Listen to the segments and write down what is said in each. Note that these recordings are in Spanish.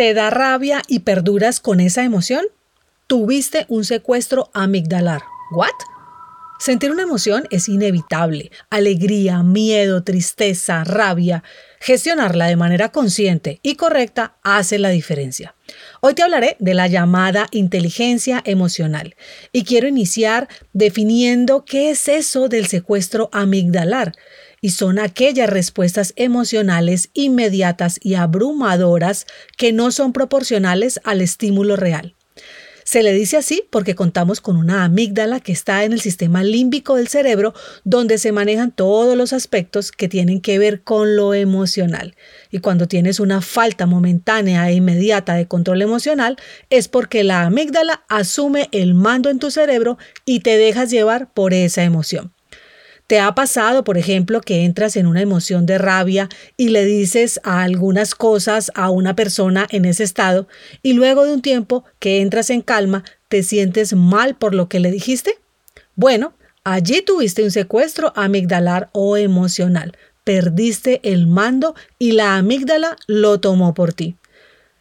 ¿Te da rabia y perduras con esa emoción? Tuviste un secuestro amigdalar. ¿What? Sentir una emoción es inevitable. Alegría, miedo, tristeza, rabia. Gestionarla de manera consciente y correcta hace la diferencia. Hoy te hablaré de la llamada inteligencia emocional y quiero iniciar definiendo qué es eso del secuestro amigdalar y son aquellas respuestas emocionales inmediatas y abrumadoras que no son proporcionales al estímulo real. Se le dice así porque contamos con una amígdala que está en el sistema límbico del cerebro donde se manejan todos los aspectos que tienen que ver con lo emocional. Y cuando tienes una falta momentánea e inmediata de control emocional es porque la amígdala asume el mando en tu cerebro y te dejas llevar por esa emoción. ¿Te ha pasado, por ejemplo, que entras en una emoción de rabia y le dices a algunas cosas a una persona en ese estado y luego de un tiempo que entras en calma te sientes mal por lo que le dijiste? Bueno, allí tuviste un secuestro amigdalar o emocional. Perdiste el mando y la amígdala lo tomó por ti.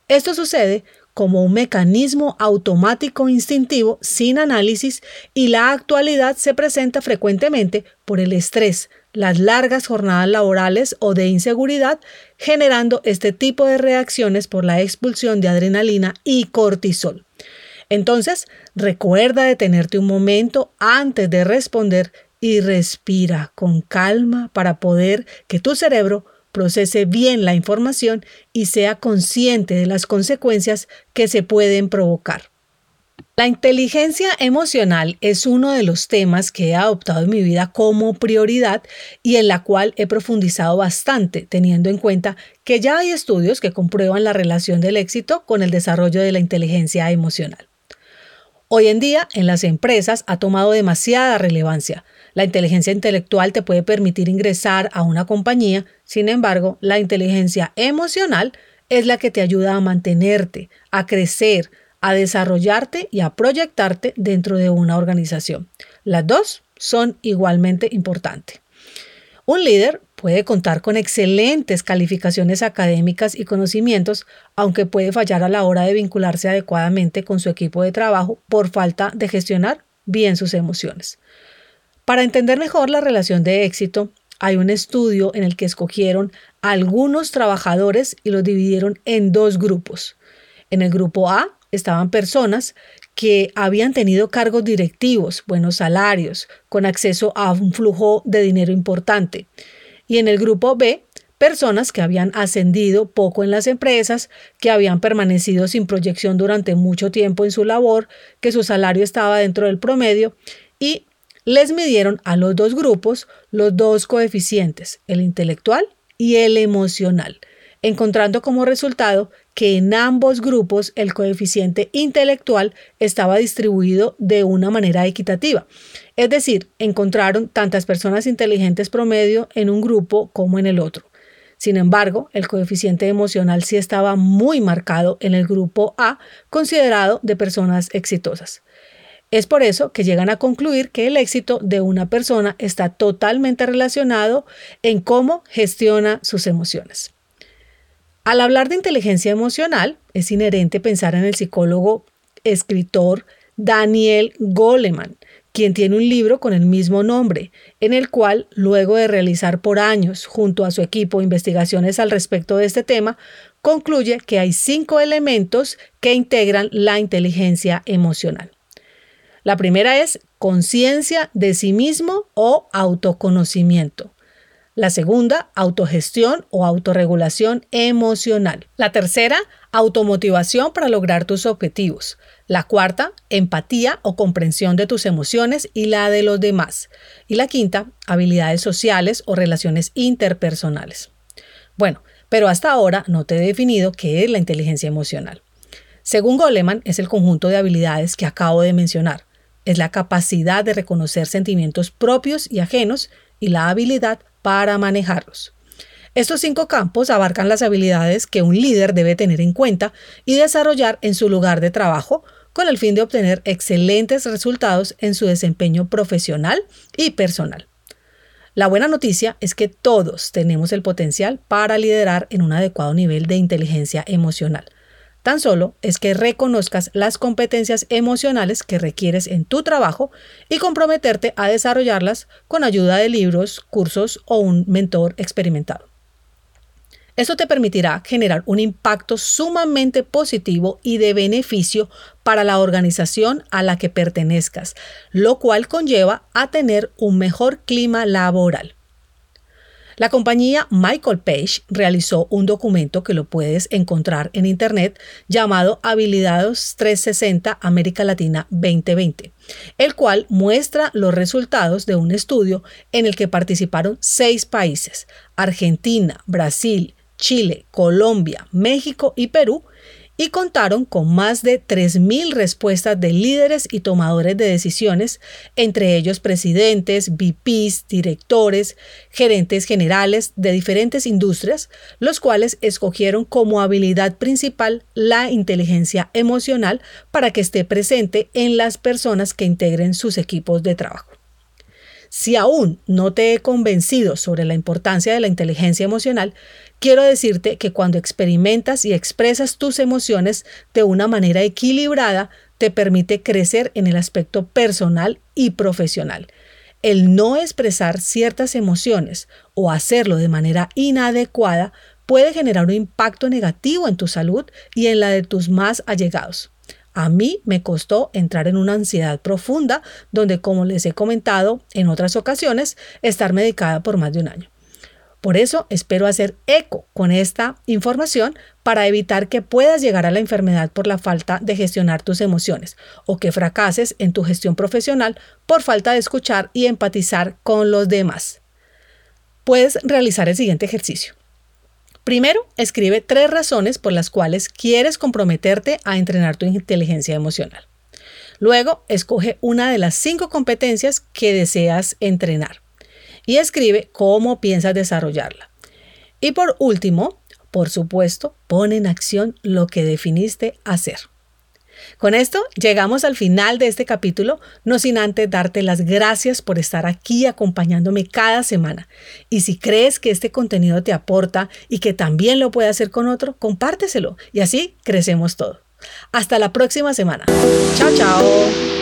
Esto sucede como un mecanismo automático instintivo sin análisis y la actualidad se presenta frecuentemente por el estrés, las largas jornadas laborales o de inseguridad, generando este tipo de reacciones por la expulsión de adrenalina y cortisol. Entonces, recuerda detenerte un momento antes de responder y respira con calma para poder que tu cerebro procese bien la información y sea consciente de las consecuencias que se pueden provocar. La inteligencia emocional es uno de los temas que he adoptado en mi vida como prioridad y en la cual he profundizado bastante, teniendo en cuenta que ya hay estudios que comprueban la relación del éxito con el desarrollo de la inteligencia emocional. Hoy en día, en las empresas ha tomado demasiada relevancia, la inteligencia intelectual te puede permitir ingresar a una compañía, sin embargo, la inteligencia emocional es la que te ayuda a mantenerte, a crecer, a desarrollarte y a proyectarte dentro de una organización. Las dos son igualmente importantes. Un líder puede contar con excelentes calificaciones académicas y conocimientos, aunque puede fallar a la hora de vincularse adecuadamente con su equipo de trabajo por falta de gestionar bien sus emociones. Para entender mejor la relación de éxito, hay un estudio en el que escogieron algunos trabajadores y los dividieron en dos grupos. En el grupo A estaban personas que habían tenido cargos directivos, buenos salarios, con acceso a un flujo de dinero importante. Y en el grupo B, personas que habían ascendido poco en las empresas, que habían permanecido sin proyección durante mucho tiempo en su labor, que su salario estaba dentro del promedio y les midieron a los dos grupos los dos coeficientes, el intelectual y el emocional, encontrando como resultado que en ambos grupos el coeficiente intelectual estaba distribuido de una manera equitativa. Es decir, encontraron tantas personas inteligentes promedio en un grupo como en el otro. Sin embargo, el coeficiente emocional sí estaba muy marcado en el grupo A, considerado de personas exitosas. Es por eso que llegan a concluir que el éxito de una persona está totalmente relacionado en cómo gestiona sus emociones. Al hablar de inteligencia emocional, es inherente pensar en el psicólogo escritor Daniel Goleman, quien tiene un libro con el mismo nombre, en el cual, luego de realizar por años junto a su equipo investigaciones al respecto de este tema, concluye que hay cinco elementos que integran la inteligencia emocional. La primera es conciencia de sí mismo o autoconocimiento. La segunda, autogestión o autorregulación emocional. La tercera, automotivación para lograr tus objetivos. La cuarta, empatía o comprensión de tus emociones y la de los demás. Y la quinta, habilidades sociales o relaciones interpersonales. Bueno, Pero hasta ahora no te he definido qué es la inteligencia emocional. Según Goleman, es el conjunto de habilidades que acabo de mencionar. Es la capacidad de reconocer sentimientos propios y ajenos y la habilidad para manejarlos. Estos cinco campos abarcan las habilidades que un líder debe tener en cuenta y desarrollar en su lugar de trabajo con el fin de obtener excelentes resultados en su desempeño profesional y personal. La buena noticia es que todos tenemos el potencial para liderar en un adecuado nivel de inteligencia emocional. Tan solo es que reconozcas las competencias emocionales que requieres en tu trabajo y comprometerte a desarrollarlas con ayuda de libros, cursos o un mentor experimentado. Esto te permitirá generar un impacto sumamente positivo y de beneficio para la organización a la que pertenezcas, lo cual conlleva a tener un mejor clima laboral. La compañía Michael Page realizó un documento que lo puedes encontrar en Internet llamado Habilidades 360 América Latina 2020, el cual muestra los resultados de un estudio en el que participaron seis países, Argentina, Brasil, Chile, Colombia, México y Perú, y contaron con más de 3.000 respuestas de líderes y tomadores de decisiones, entre ellos presidentes, VPs, directores, gerentes generales de diferentes industrias, los cuales escogieron como habilidad principal la inteligencia emocional para que esté presente en las personas que integren sus equipos de trabajo. Si aún no te he convencido sobre la importancia de la inteligencia emocional, quiero decirte que cuando experimentas y expresas tus emociones de una manera equilibrada, te permite crecer en el aspecto personal y profesional. El no expresar ciertas emociones o hacerlo de manera inadecuada puede generar un impacto negativo en tu salud y en la de tus más allegados. A mí me costó entrar en una ansiedad profunda donde, como les he comentado en otras ocasiones, estar medicada por más de un año. Por eso espero hacer eco con esta información para evitar que puedas llegar a la enfermedad por la falta de gestionar tus emociones o que fracases en tu gestión profesional por falta de escuchar y empatizar con los demás. Puedes realizar el siguiente ejercicio. Primero, escribe tres razones por las cuales quieres comprometerte a entrenar tu inteligencia emocional. Luego, escoge una de las cinco competencias que deseas entrenar y escribe cómo piensas desarrollarla. Y por último, por supuesto, pon en acción lo que definiste hacer. Con esto llegamos al final de este capítulo, no sin antes darte las gracias por estar aquí acompañándome cada semana. Y si crees que este contenido te aporta y que también lo puede hacer con otro, compárteselo y así crecemos todo. Hasta la próxima semana. Chao, chao.